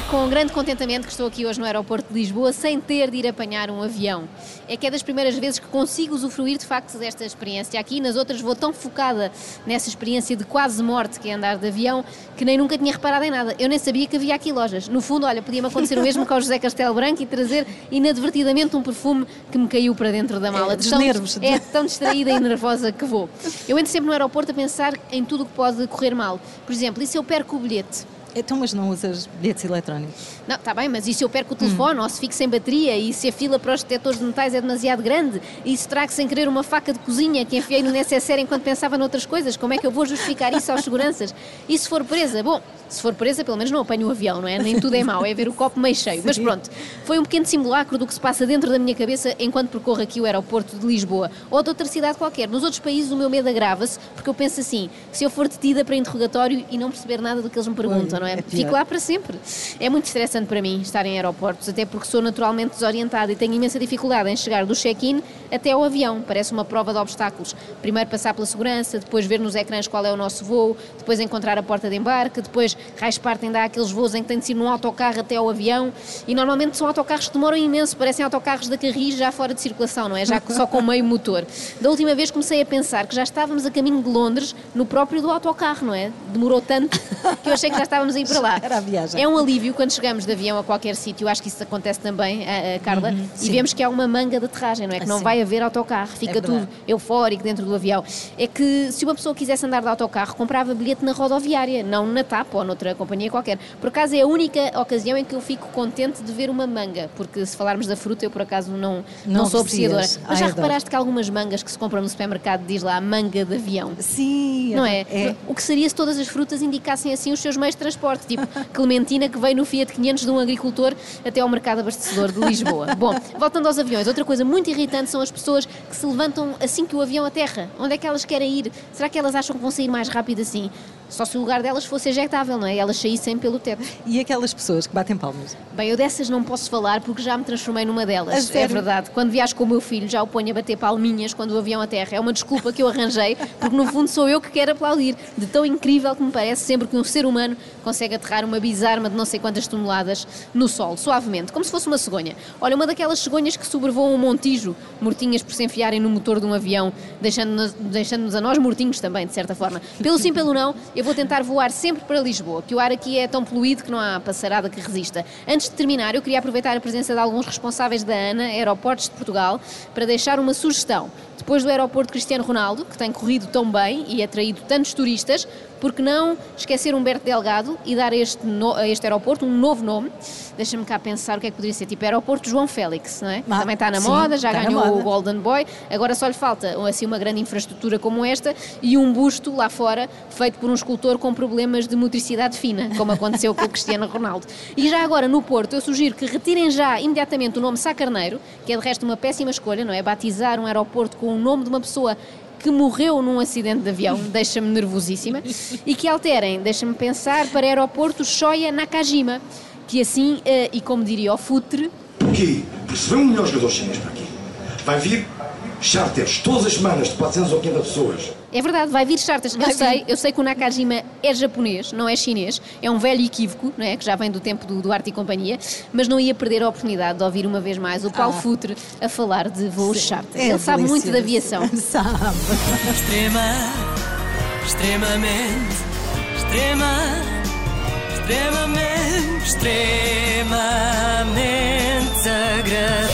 É com grande contentamento que estou aqui hoje no aeroporto de Lisboa sem ter de ir apanhar um avião. É que é das primeiras vezes que consigo usufruir de facto desta experiência. Aqui nas outras vou tão focada nessa experiência de quase morte que é andar de avião que nem nunca tinha reparado em nada. Eu nem sabia que havia aqui lojas. No fundo, olha, podia-me acontecer o mesmo com o José Castelo Branco e trazer inadvertidamente um perfume que me caiu para dentro da mala. É, dos tão, nervos. É tão distraída e nervosa que vou. Eu entro sempre no aeroporto a pensar em tudo o que pode correr mal. Por exemplo, e se eu perco o bilhete? Então, mas não usas bilhetes eletrónicos? Não, está bem, mas e se eu perco o telefone, ou se fico sem bateria, e se a fila para os detectores de metais é demasiado grande, e se trago sem querer uma faca de cozinha que enfiei no necessaire enquanto pensava noutras coisas, como é que eu vou justificar isso aos seguranças? E se for presa? Bom, se for presa, pelo menos não apanho o avião, não é? Nem tudo é mau, é ver o copo meio cheio. Mas pronto, foi um pequeno simulacro do que se passa dentro da minha cabeça enquanto percorro aqui o aeroporto de Lisboa, ou de outra cidade qualquer. Nos outros países o meu medo agrava-se, porque eu penso assim, se eu for detida para interrogatório e não perceber nada do que eles me perguntam, não é? é. Fico lá para sempre. É muito estressante para mim estar em aeroportos, até porque sou naturalmente desorientada e tenho imensa dificuldade em chegar do check-in até ao avião. Parece uma prova de obstáculos. Primeiro passar pela segurança, depois ver nos ecrãs qual é o nosso voo, depois encontrar a porta de embarque, depois raios partem dar aqueles voos em que tem de ser num autocarro até ao avião e normalmente são autocarros que demoram imenso, parecem autocarros da Carris já fora de circulação, não é? Já só com meio motor. Da última vez comecei a pensar que já estávamos a caminho de Londres no próprio do autocarro, não é? Demorou tanto que eu achei que já estávamos a ir para lá. Era a viagem. É um alívio quando chegamos de avião a qualquer sítio, acho que isso acontece também, a, Carla, e Uhum, sim. vemos que há uma manga de aterragem, não é? Que não Sim. vai haver autocarro, fica É tudo eufórico dentro do avião. É que se uma pessoa quisesse andar de autocarro, comprava bilhete na rodoviária, não na TAP ou noutra companhia qualquer. Por acaso é a única ocasião em que eu fico contente de ver uma manga, porque se falarmos da fruta, eu por acaso não, não, Não sou apreciadora. Mas Ai, já adoro. reparaste que algumas mangas que se compram no supermercado diz lá manga de avião? Sim. Não é? É. O que seria se todas as frutas indicassem assim os seus meios de transporte, tipo Clementina que veio no Fiat 500 de um agricultor até ao mercado abastecedor de Lisboa. Bom, voltando aos aviões, outra coisa muito irritante são as pessoas que se levantam assim que o avião aterra. Onde é que elas querem ir? Será que elas acham que vão sair mais rápido assim? Só se o lugar delas fosse ejectável, não é? E elas saíssem pelo teto. E aquelas pessoas que batem palmas? Bem, eu dessas não posso falar porque já me transformei numa delas. É verdade. Quando viajo com o meu filho, já o ponho a bater palminhas quando o avião aterra. É uma desculpa que eu arranjei, porque no fundo sou eu que quero aplaudir. De tão incrível que me parece sempre que um ser humano consegue aterrar uma bizarma de não sei quantas toneladas no sol, suavemente, como se fosse uma cegonha. Olha, uma daquelas cegonhas que sobrevoam um montijo, mortinhas por se enfiarem no motor de um avião, deixando-nos deixando a nós mortinhos também, de certa forma. Pelo sim, pelo não, eu vou tentar voar sempre para Lisboa, que o ar aqui é tão poluído que não há passarada que resista. Antes de terminar, eu queria aproveitar a presença de alguns responsáveis da ANA, Aeroportos de Portugal, para deixar uma sugestão. Depois do aeroporto Cristiano Ronaldo, que tem corrido tão bem e atraído tantos turistas, por que não esquecer Humberto Delgado e dar a este, no- a este aeroporto um novo nome? Deixa-me cá pensar o que é que poderia ser, tipo Aeroporto João Félix, não é? Ah, Também está na sim, moda, já na ganhou moda. o Golden Boy, agora só lhe falta assim, uma grande infraestrutura como esta e um busto lá fora feito por um escultor com problemas de motricidade fina, como aconteceu com o Cristiano Ronaldo. E já agora no Porto, eu sugiro que retirem já imediatamente o nome Sá Carneiro, que é de resto uma péssima escolha, não é? Batizar um aeroporto com o nome de uma pessoa que morreu num acidente de avião, deixa-me nervosíssima, e que alterem, deixa-me pensar, para aeroporto Shoya Nakajima, que assim, eh, e como diria o Futre, Porquê? Porque se vem um melhor jogador chinês para aqui, vai vir charters todas as semanas de 400 ou 500 pessoas. É verdade, vai vir charters. Eu sei, eu sei que o Nakajima é japonês, não é chinês. É um velho equívoco, não é? Que já vem do tempo do Duarte e companhia, mas não ia perder a oportunidade de ouvir uma vez mais o Paulo Ah. Futre a falar de voos charters. É Ele sabe muito de delicioso. aviação. Sabe. Extrema, extremamente, extrema, extremamente, extremamente desagradável.